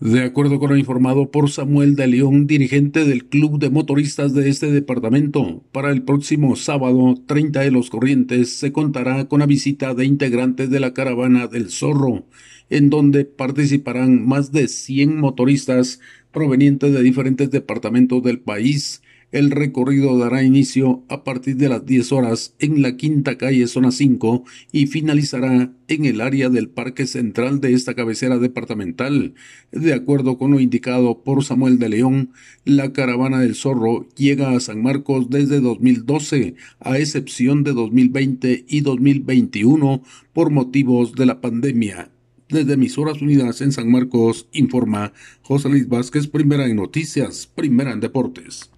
De acuerdo con lo informado por Samuel de León, dirigente del Club de Motoristas de este departamento, para el próximo sábado 30 de los Corrientes se contará con la visita de integrantes de la caravana del Zorro, en donde participarán más de 100 motoristas provenientes de diferentes departamentos del país, el recorrido dará inicio a partir de las 10 horas en la quinta calle zona 5 y finalizará en el área del parque central de esta cabecera departamental. De acuerdo con lo indicado por Samuel de León, la caravana del zorro llega a San Marcos desde 2012, a excepción de 2020 y 2021 por motivos de la pandemia. Desde Emisoras Unidas en San Marcos, informa José Luis Vázquez, primera en noticias, primera en deportes.